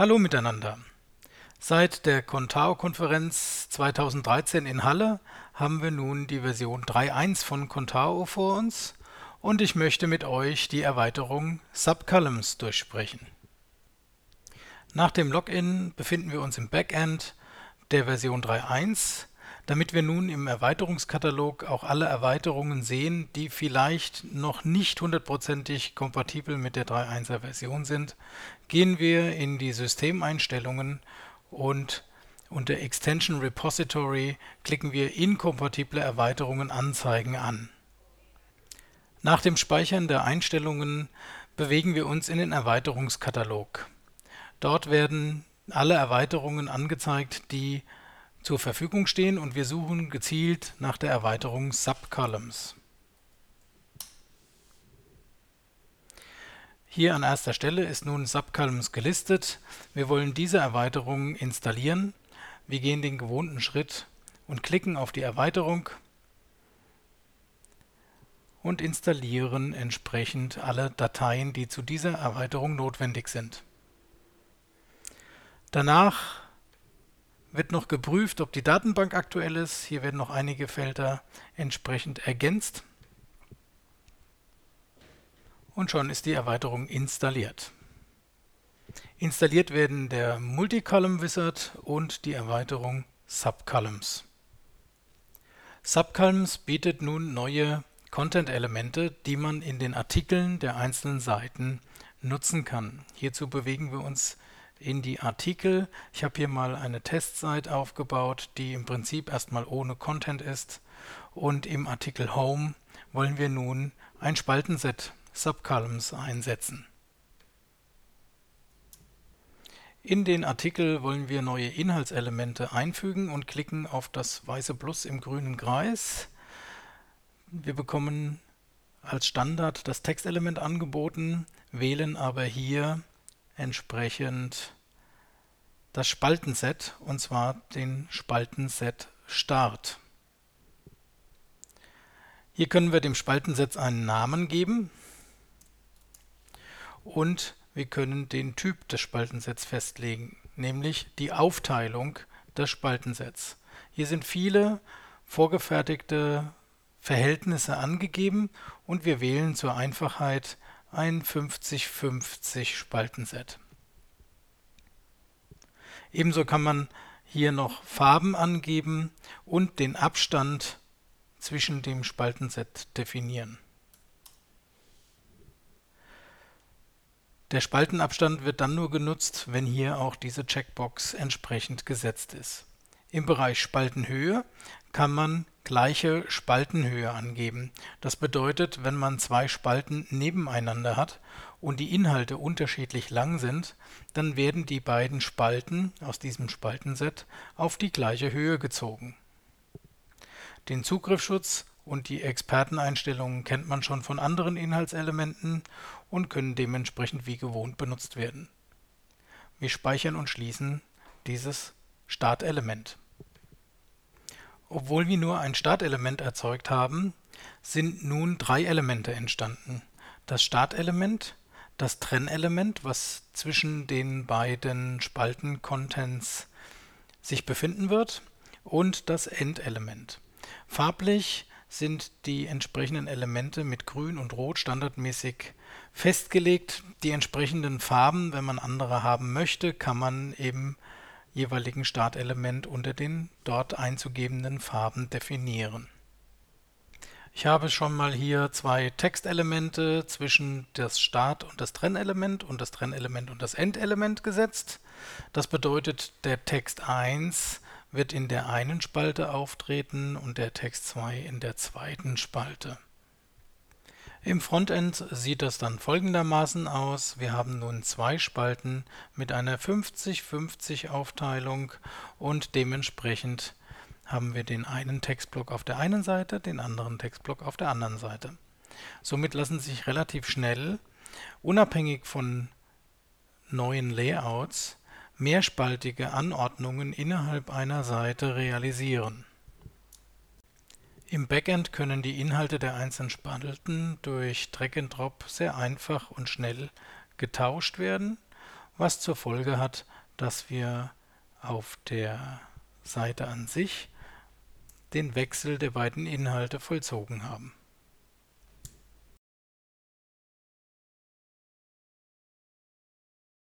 Hallo miteinander. Seit der Contao-Konferenz 2013 in Halle haben wir nun die Version 3.1 von Contao vor uns und ich möchte mit euch die Erweiterung Subcolumns durchsprechen. Nach dem Login befinden wir uns im Backend der Version 3.1 damit wir nun im Erweiterungskatalog auch alle Erweiterungen sehen, die vielleicht noch nicht hundertprozentig kompatibel mit der 3.1er Version sind, gehen wir in die Systemeinstellungen und unter Extension Repository klicken wir Inkompatible Erweiterungen anzeigen an. Nach dem Speichern der Einstellungen bewegen wir uns in den Erweiterungskatalog. Dort werden alle Erweiterungen angezeigt, die zur Verfügung stehen und wir suchen gezielt nach der Erweiterung Subcolumns. Hier an erster Stelle ist nun Subcolumns gelistet. Wir wollen diese Erweiterung installieren. Wir gehen den gewohnten Schritt und klicken auf die Erweiterung und installieren entsprechend alle Dateien, die zu dieser Erweiterung notwendig sind. Danach wird noch geprüft, ob die Datenbank aktuell ist. Hier werden noch einige Felder entsprechend ergänzt. Und schon ist die Erweiterung installiert. Installiert werden der Multicolumn Wizard und die Erweiterung Subcolumns. Subcolumns bietet nun neue Content-Elemente, die man in den Artikeln der einzelnen Seiten nutzen kann. Hierzu bewegen wir uns in die Artikel. Ich habe hier mal eine Testseite aufgebaut, die im Prinzip erstmal ohne Content ist. Und im Artikel Home wollen wir nun ein Spaltenset Subcolumns einsetzen. In den Artikel wollen wir neue Inhaltselemente einfügen und klicken auf das weiße Plus im grünen Kreis. Wir bekommen als Standard das Textelement angeboten, wählen aber hier entsprechend das Spaltenset, und zwar den Spaltenset Start. Hier können wir dem Spaltenset einen Namen geben und wir können den Typ des Spaltensets festlegen, nämlich die Aufteilung des Spaltensets. Hier sind viele vorgefertigte Verhältnisse angegeben und wir wählen zur Einfachheit ein 50-50 Spaltenset. Ebenso kann man hier noch Farben angeben und den Abstand zwischen dem Spaltenset definieren. Der Spaltenabstand wird dann nur genutzt, wenn hier auch diese Checkbox entsprechend gesetzt ist. Im Bereich Spaltenhöhe kann man gleiche Spaltenhöhe angeben. Das bedeutet, wenn man zwei Spalten nebeneinander hat und die Inhalte unterschiedlich lang sind, dann werden die beiden Spalten aus diesem Spaltenset auf die gleiche Höhe gezogen. Den Zugriffsschutz und die Experteneinstellungen kennt man schon von anderen Inhaltselementen und können dementsprechend wie gewohnt benutzt werden. Wir speichern und schließen dieses Startelement. Obwohl wir nur ein Startelement erzeugt haben, sind nun drei Elemente entstanden. Das Startelement, das Trennelement, was zwischen den beiden Spalten-Contents sich befinden wird, und das Endelement. Farblich sind die entsprechenden Elemente mit Grün und Rot standardmäßig festgelegt. Die entsprechenden Farben, wenn man andere haben möchte, kann man eben jeweiligen Startelement unter den dort einzugebenden Farben definieren. Ich habe schon mal hier zwei Textelemente zwischen das Start- und das Trennelement und das Trennelement und das Endelement gesetzt. Das bedeutet, der Text 1 wird in der einen Spalte auftreten und der Text 2 in der zweiten Spalte. Im Frontend sieht das dann folgendermaßen aus. Wir haben nun zwei Spalten mit einer 50-50 Aufteilung und dementsprechend haben wir den einen Textblock auf der einen Seite, den anderen Textblock auf der anderen Seite. Somit lassen sich relativ schnell, unabhängig von neuen Layouts, mehrspaltige Anordnungen innerhalb einer Seite realisieren im Backend können die Inhalte der einzelnen Spalten durch Drag and Drop sehr einfach und schnell getauscht werden was zur Folge hat, dass wir auf der Seite an sich den Wechsel der beiden Inhalte vollzogen haben